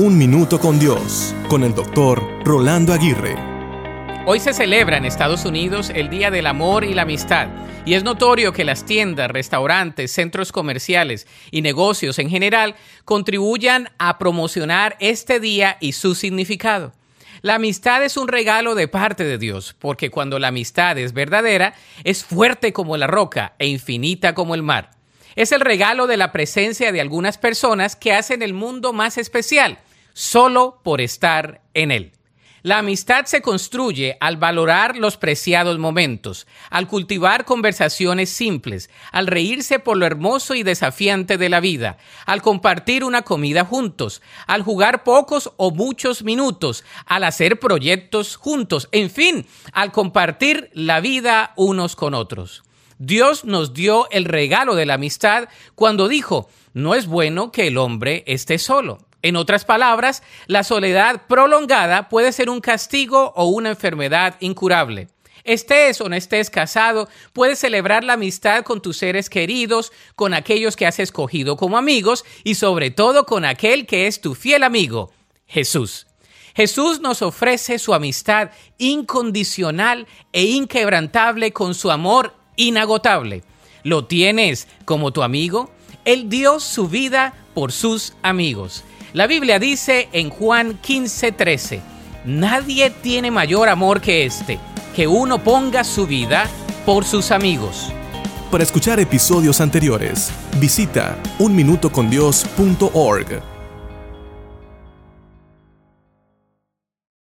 Un Minuto con Dios, con el doctor Rolando Aguirre. Hoy se celebra en Estados Unidos el Día del Amor y la Amistad, y es notorio que las tiendas, restaurantes, centros comerciales y negocios en general contribuyan a promocionar este día y su significado. La amistad es un regalo de parte de Dios, porque cuando la amistad es verdadera, es fuerte como la roca e infinita como el mar. Es el regalo de la presencia de algunas personas que hacen el mundo más especial solo por estar en él. La amistad se construye al valorar los preciados momentos, al cultivar conversaciones simples, al reírse por lo hermoso y desafiante de la vida, al compartir una comida juntos, al jugar pocos o muchos minutos, al hacer proyectos juntos, en fin, al compartir la vida unos con otros. Dios nos dio el regalo de la amistad cuando dijo, no es bueno que el hombre esté solo. En otras palabras, la soledad prolongada puede ser un castigo o una enfermedad incurable. Estés o no estés casado, puedes celebrar la amistad con tus seres queridos, con aquellos que has escogido como amigos y sobre todo con aquel que es tu fiel amigo, Jesús. Jesús nos ofrece su amistad incondicional e inquebrantable con su amor inagotable. ¿Lo tienes como tu amigo? Él dio su vida por sus amigos. La Biblia dice en Juan 15:13, nadie tiene mayor amor que este, que uno ponga su vida por sus amigos. Para escuchar episodios anteriores, visita unminutocondios.org.